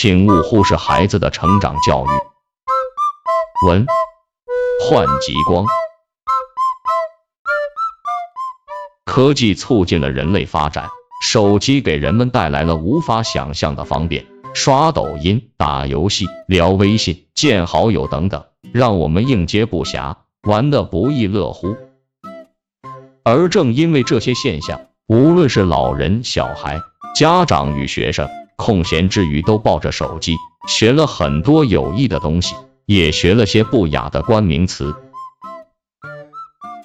请勿忽视孩子的成长教育。文：幻极光。科技促进了人类发展，手机给人们带来了无法想象的方便，刷抖音、打游戏、聊微信、见好友等等，让我们应接不暇，玩得不亦乐乎。而正因为这些现象，无论是老人、小孩、家长与学生，空闲之余都抱着手机，学了很多有益的东西，也学了些不雅的关名词。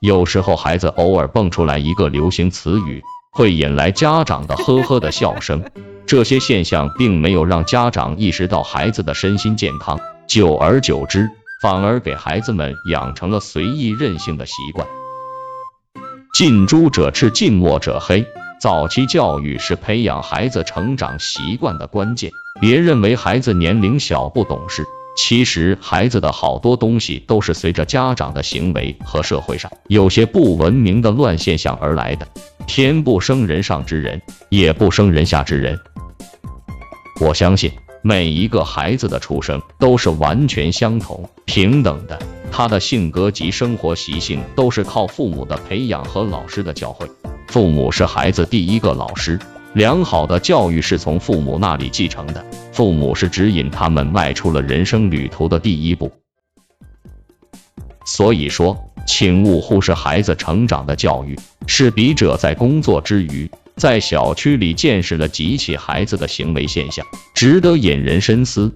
有时候孩子偶尔蹦出来一个流行词语，会引来家长的呵呵的笑声。这些现象并没有让家长意识到孩子的身心健康，久而久之，反而给孩子们养成了随意任性的习惯。近朱者赤，近墨者黑。早期教育是培养孩子成长习惯的关键。别认为孩子年龄小不懂事。其实，孩子的好多东西都是随着家长的行为和社会上有些不文明的乱现象而来的。天不生人上之人，也不生人下之人。我相信每一个孩子的出生都是完全相同、平等的，他的性格及生活习性都是靠父母的培养和老师的教诲。父母是孩子第一个老师。良好的教育是从父母那里继承的，父母是指引他们迈出了人生旅途的第一步。所以说，请勿忽视孩子成长的教育。是笔者在工作之余，在小区里见识了几起孩子的行为现象，值得引人深思。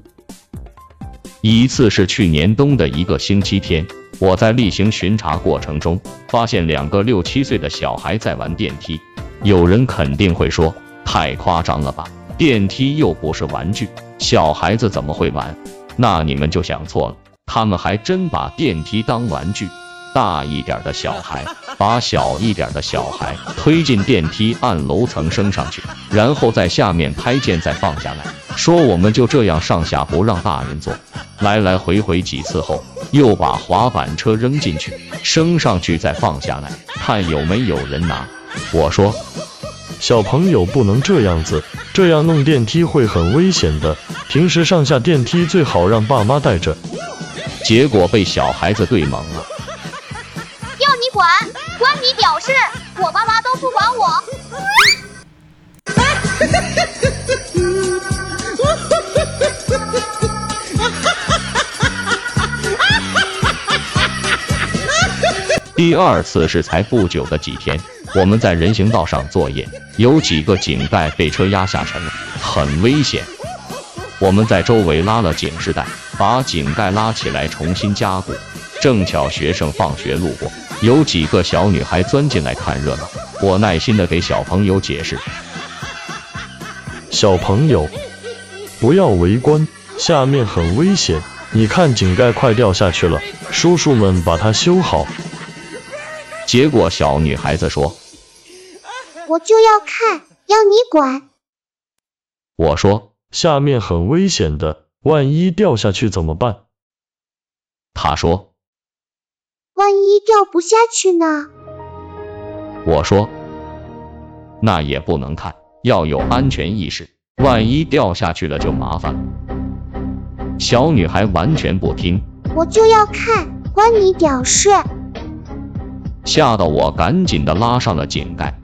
一次是去年冬的一个星期天，我在例行巡查过程中，发现两个六七岁的小孩在玩电梯。有人肯定会说。太夸张了吧！电梯又不是玩具，小孩子怎么会玩？那你们就想错了，他们还真把电梯当玩具。大一点的小孩 把小一点的小孩推进电梯，按楼层升上去，然后在下面拍键再放下来，说我们就这样上下不让大人坐。来来回回几次后，又把滑板车扔进去，升上去再放下来，看有没有人拿。我说。小朋友不能这样子，这样弄电梯会很危险的。平时上下电梯最好让爸妈带着。结果被小孩子对懵了。管，关你屌事！我爸妈都不管我。第二次是才不久的几天。我们在人行道上作业，有几个井盖被车压下沉了，很危险。我们在周围拉了警示带，把井盖拉起来重新加固。正巧学生放学路过，有几个小女孩钻进来看热闹。我耐心的给小朋友解释：小朋友不要围观，下面很危险。你看井盖快掉下去了，叔叔们把它修好。结果小女孩子说。我就要看，要你管。我说下面很危险的，万一掉下去怎么办？他说万一掉不下去呢？我说那也不能看，要有安全意识，万一掉下去了就麻烦了。小女孩完全不听，我就要看，关你屌事！吓得我赶紧的拉上了井盖。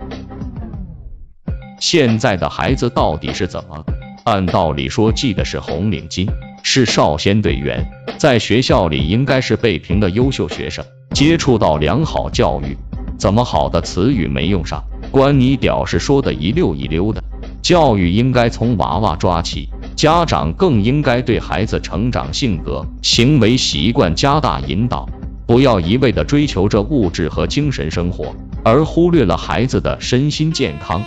现在的孩子到底是怎么？按道理说系的是红领巾，是少先队员，在学校里应该是被评的优秀学生，接触到良好教育，怎么好的词语没用上？关你屌事，说的一溜一溜的。教育应该从娃娃抓起，家长更应该对孩子成长性格、行为习惯加大引导，不要一味的追求着物质和精神生活，而忽略了孩子的身心健康。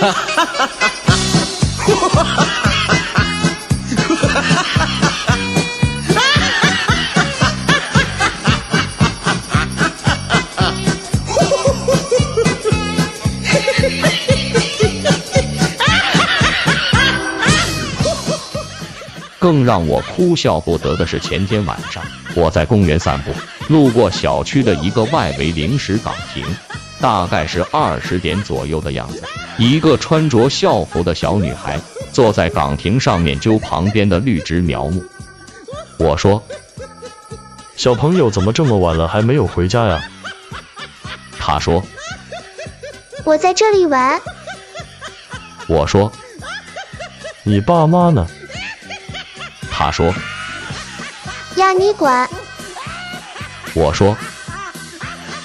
哈哈哈哈哈！更让我哭笑不得的是，前天晚上我在公园散步，路过小区的一个外围临时岗亭，大概是二十点左右的样子。一个穿着校服的小女孩坐在岗亭上面揪旁边的绿植苗木。我说：“小朋友怎么这么晚了还没有回家呀？”她说：“我在这里玩。”我说：“你爸妈呢？”她说：“要，你管。”我说：“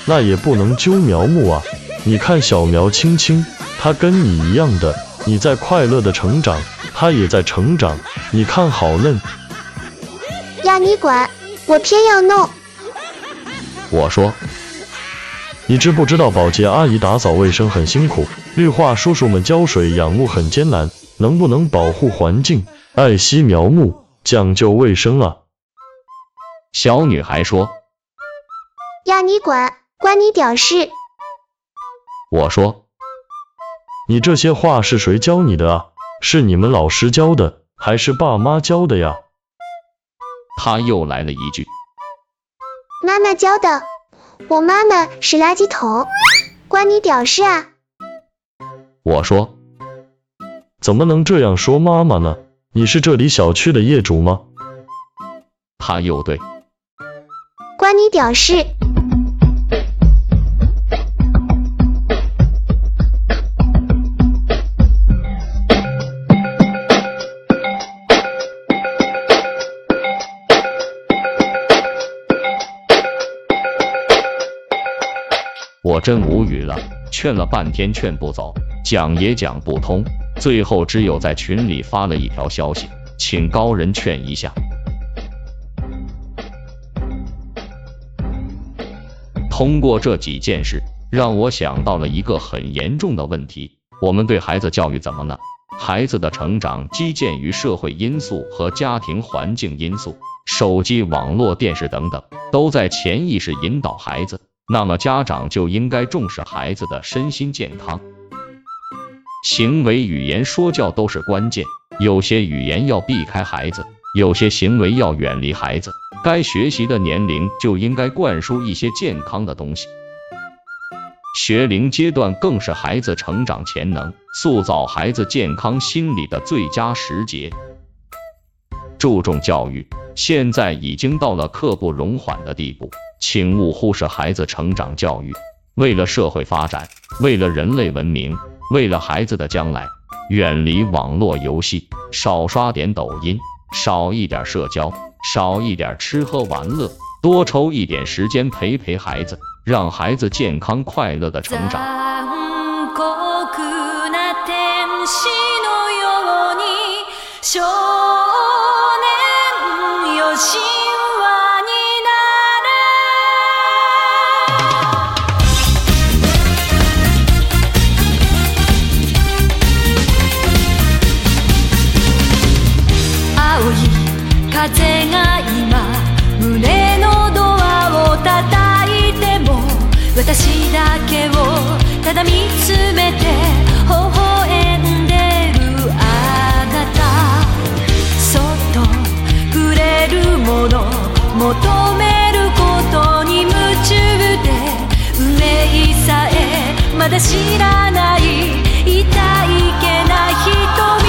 那也不能揪苗木啊！你看小苗青青。”它跟你一样的，你在快乐的成长，它也在成长。你看好嫩要，你管，我偏要弄。我说，你知不知道保洁阿姨打扫卫生很辛苦，绿化叔叔们浇水养木很艰难，能不能保护环境，爱惜苗木，讲究卫生啊？小女孩说，要，你管，关你屌事。我说。你这些话是谁教你的啊？是你们老师教的，还是爸妈教的呀？他又来了一句：“妈妈教的。”我妈妈是垃圾桶，关你屌事啊！我说：“怎么能这样说妈妈呢？你是这里小区的业主吗？”他又对：“关你屌事。”我真无语了，劝了半天劝不走，讲也讲不通，最后只有在群里发了一条消息，请高人劝一下。通过这几件事，让我想到了一个很严重的问题：我们对孩子教育怎么呢？孩子的成长基建于社会因素和家庭环境因素，手机、网络、电视等等，都在潜意识引导孩子。那么家长就应该重视孩子的身心健康，行为语言说教都是关键。有些语言要避开孩子，有些行为要远离孩子。该学习的年龄就应该灌输一些健康的东西。学龄阶段更是孩子成长潜能、塑造孩子健康心理的最佳时节。注重教育，现在已经到了刻不容缓的地步。请勿忽视孩子成长教育。为了社会发展，为了人类文明，为了孩子的将来，远离网络游戏，少刷点抖音，少一点社交，少一点吃喝玩乐，多抽一点时间陪陪孩子，让孩子健康快乐的成长。胸のドアをたたいても私だけをただ見つめて微笑んでるあなたそっと触れるもの求めることに夢中で運命さえまだ知らない痛いけな瞳